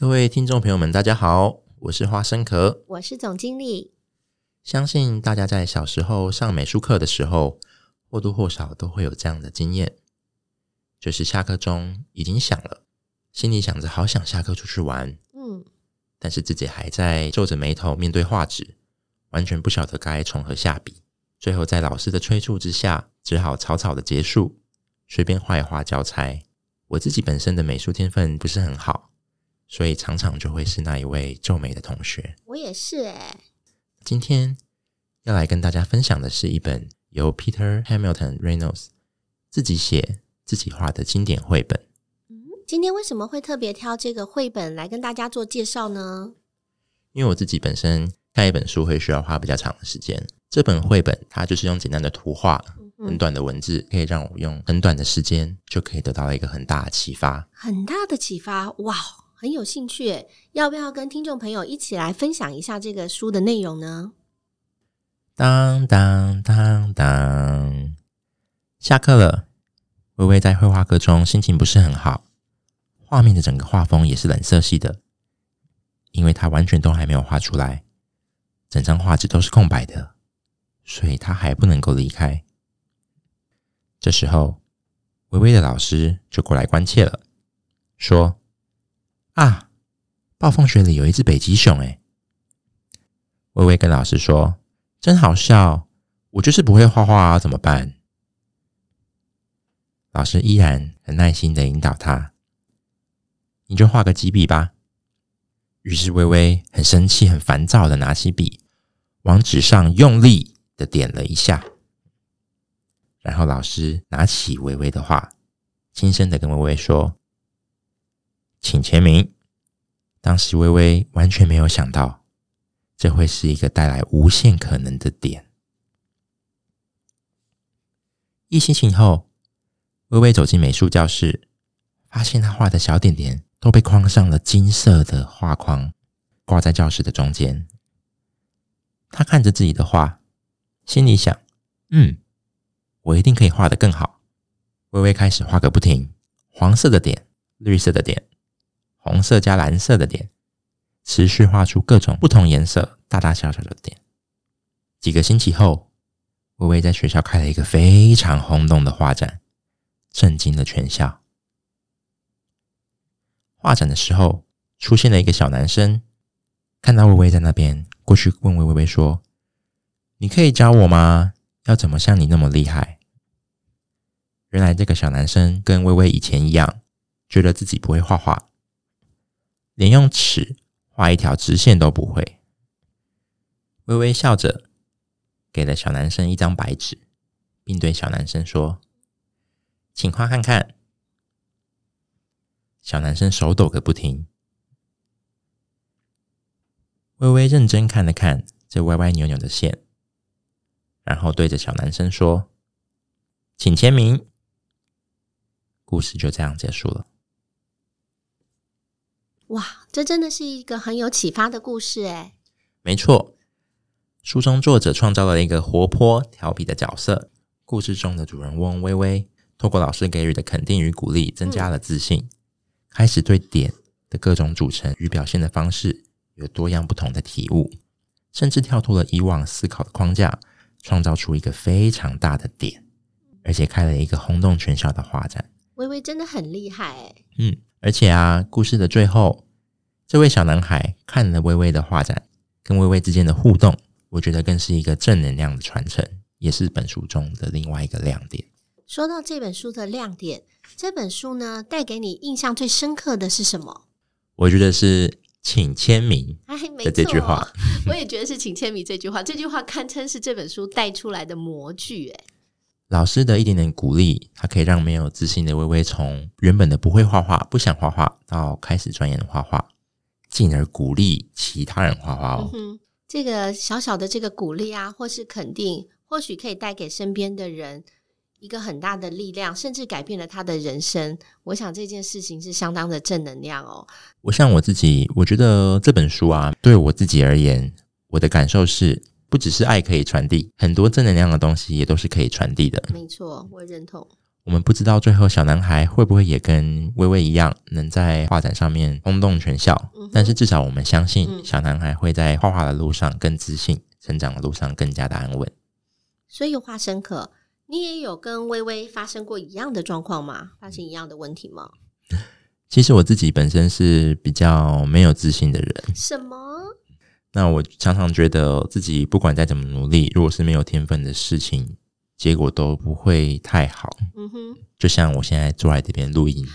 各位听众朋友们，大家好，我是花生壳，我是总经理。相信大家在小时候上美术课的时候，或多或少都会有这样的经验，就是下课钟已经响了，心里想着好想下课出去玩，嗯，但是自己还在皱着眉头面对画纸，完全不晓得该从何下笔。最后在老师的催促之下，只好草草的结束，随便画一画交差。我自己本身的美术天分不是很好。所以常常就会是那一位皱眉的同学。我也是哎。今天要来跟大家分享的是一本由 Peter Hamilton Reynolds 自己写、自己画的经典绘本。嗯，今天为什么会特别挑这个绘本来跟大家做介绍呢？因为我自己本身看一本书会需要花比较长的时间。这本绘本它就是用简单的图画、很短的文字，可以让我用很短的时间就可以得到一个很大的启发。很大的启发，哇！很有兴趣，要不要跟听众朋友一起来分享一下这个书的内容呢？当当当当，下课了。微微在绘画课中心情不是很好，画面的整个画风也是冷色系的，因为他完全都还没有画出来，整张画纸都是空白的，所以他还不能够离开。这时候，微微的老师就过来关切了，说。啊！暴风雪里有一只北极熊，哎！微微跟老师说：“真好笑，我就是不会画画啊，怎么办？”老师依然很耐心的引导他：“你就画个几笔吧。”于是微微很生气、很烦躁的拿起笔，往纸上用力的点了一下。然后老师拿起微微的画，轻声的跟微微说。请签名。当时微微完全没有想到，这会是一个带来无限可能的点。一星期后，微微走进美术教室，发现他画的小点点都被框上了金色的画框，挂在教室的中间。他看着自己的画，心里想：“嗯，我一定可以画得更好。”微微开始画个不停，黄色的点，绿色的点。红色加蓝色的点，持续画出各种不同颜色、大大小小的点。几个星期后，微微在学校开了一个非常轰动的画展，震惊了全校。画展的时候，出现了一个小男生，看到微微在那边，过去问微微说：“你可以教我吗？要怎么像你那么厉害？”原来这个小男生跟微微以前一样，觉得自己不会画画。连用尺画一条直线都不会。微微笑着，给了小男生一张白纸，并对小男生说：“请画看看。”小男生手抖个不停。微微认真看了看这歪歪扭扭的线，然后对着小男生说：“请签名。”故事就这样结束了。哇，这真的是一个很有启发的故事诶。没错，书中作者创造了一个活泼调皮的角色。故事中的主人翁微微，透过老师给予的肯定与鼓励，增加了自信，开始对点的各种组成与表现的方式有多样不同的体悟，甚至跳脱了以往思考的框架，创造出一个非常大的点，而且开了一个轰动全校的画展。微微真的很厉害诶。嗯。而且啊，故事的最后，这位小男孩看了微微的画展，跟微微之间的互动，我觉得更是一个正能量的传承，也是本书中的另外一个亮点。说到这本书的亮点，这本书呢，带给你印象最深刻的是什么？我觉得是“请签名”的这句话。我也觉得是“请签名”这句话，这句话堪称是这本书带出来的模具。诶，老师的一点点鼓励，它可以让没有自信的微微从原本的不会画画、不想画画，到开始钻研画画，进而鼓励其他人画画哦。嗯，这个小小的这个鼓励啊，或是肯定，或许可以带给身边的人一个很大的力量，甚至改变了他的人生。我想这件事情是相当的正能量哦。我像我自己，我觉得这本书啊，对我自己而言，我的感受是。不只是爱可以传递，很多正能量的东西也都是可以传递的。没错，我认同。我们不知道最后小男孩会不会也跟微微一样，能在画展上面轰动全校。嗯、但是至少我们相信，小男孩会在画画的路上更自信，成长的路上更加的安稳。所以花生可，你也有跟微微发生过一样的状况吗？发生一样的问题吗？其实我自己本身是比较没有自信的人。什么？那我常常觉得自己不管再怎么努力，如果是没有天分的事情，结果都不会太好。嗯哼，就像我现在坐在这边录音，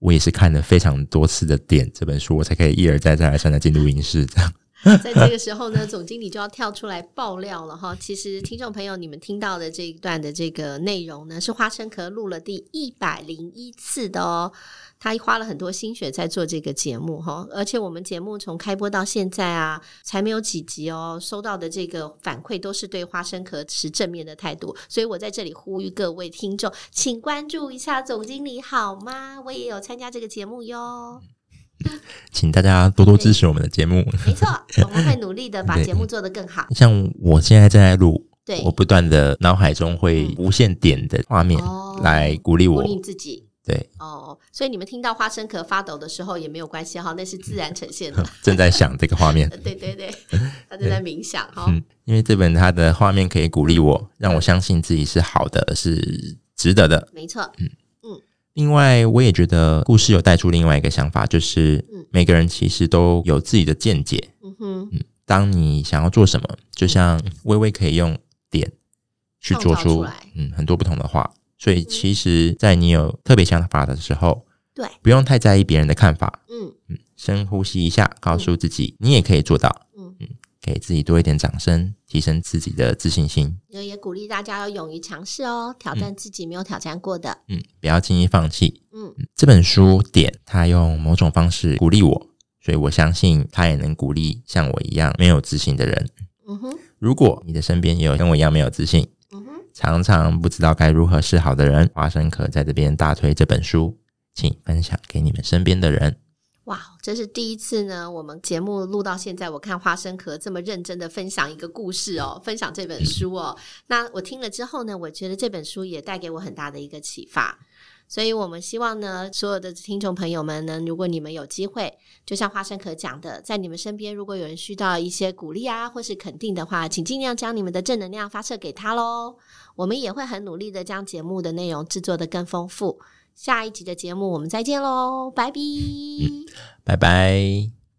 我也是看了非常多次的《点》这本书，我才可以一而再再而三的进录音室这样。在这个时候呢，总经理就要跳出来爆料了哈。其实，听众朋友，你们听到的这一段的这个内容呢，是花生壳录了第一百零一次的哦。他花了很多心血在做这个节目哈，而且我们节目从开播到现在啊，才没有几集哦，收到的这个反馈都是对花生壳持正面的态度，所以我在这里呼吁各位听众，请关注一下总经理好吗？我也有参加这个节目哟，请大家多多支持我们的节目。没错，我们会努力的把节目做得更好。像我现在正在录，对，我不断的脑海中会无限点的画面来鼓励我，鼓励自己。对哦，所以你们听到花生壳发抖的时候也没有关系哈，那是自然呈现的。正在想这个画面，对对对，他正在冥想哈。嗯，因为这本它的画面可以鼓励我，让我相信自己是好的，是值得的。没错，嗯嗯。另外，我也觉得故事有带出另外一个想法，就是每个人其实都有自己的见解。嗯哼，嗯，当你想要做什么，就像微微可以用点去做出嗯很多不同的话。所以，其实，在你有特别想法的时候，对，不用太在意别人的看法。嗯嗯，深呼吸一下，告诉自己，你也可以做到。给自己多一点掌声，提升自己的自信心。也也鼓励大家要勇于尝试哦，挑战自己没有挑战过的。嗯，不要轻易放弃。嗯，这本书点，他用某种方式鼓励我，所以我相信他也能鼓励像我一样没有自信的人。嗯哼，如果你的身边也有跟我一样没有自信，嗯哼常常不知道该如何是好的人，花生壳在这边大推这本书，请分享给你们身边的人。哇，这是第一次呢！我们节目录到现在，我看花生壳这么认真的分享一个故事哦，分享这本书哦。那我听了之后呢，我觉得这本书也带给我很大的一个启发。所以我们希望呢，所有的听众朋友们呢，如果你们有机会，就像花生壳讲的，在你们身边，如果有人需要一些鼓励啊，或是肯定的话，请尽量将你们的正能量发射给他喽。我们也会很努力的将节目的内容制作得更丰富。下一集的节目，我们再见喽，拜拜，拜拜。